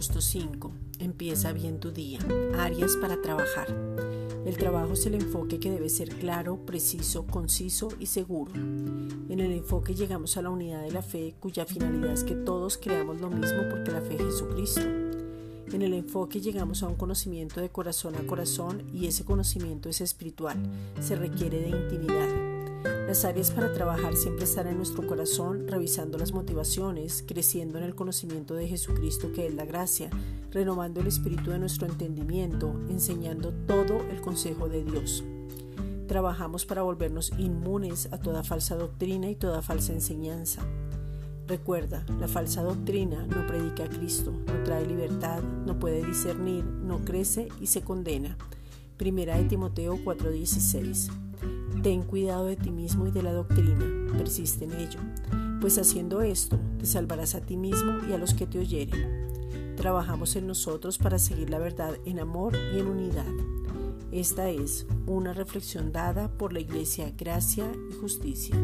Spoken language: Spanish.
Agosto 5. Empieza bien tu día. Áreas para trabajar. El trabajo es el enfoque que debe ser claro, preciso, conciso y seguro. En el enfoque llegamos a la unidad de la fe cuya finalidad es que todos creamos lo mismo porque la fe es Jesucristo. En el enfoque llegamos a un conocimiento de corazón a corazón y ese conocimiento es espiritual, se requiere de intimidad. Las áreas para trabajar siempre están en nuestro corazón, revisando las motivaciones, creciendo en el conocimiento de Jesucristo que es la gracia, renovando el espíritu de nuestro entendimiento, enseñando todo el consejo de Dios. Trabajamos para volvernos inmunes a toda falsa doctrina y toda falsa enseñanza. Recuerda, la falsa doctrina no predica a Cristo, no trae libertad, no puede discernir, no crece y se condena. Primera de Timoteo 4:16 Ten cuidado de ti mismo y de la doctrina, persiste en ello, pues haciendo esto te salvarás a ti mismo y a los que te oyeren. Trabajamos en nosotros para seguir la verdad en amor y en unidad. Esta es una reflexión dada por la Iglesia Gracia y Justicia.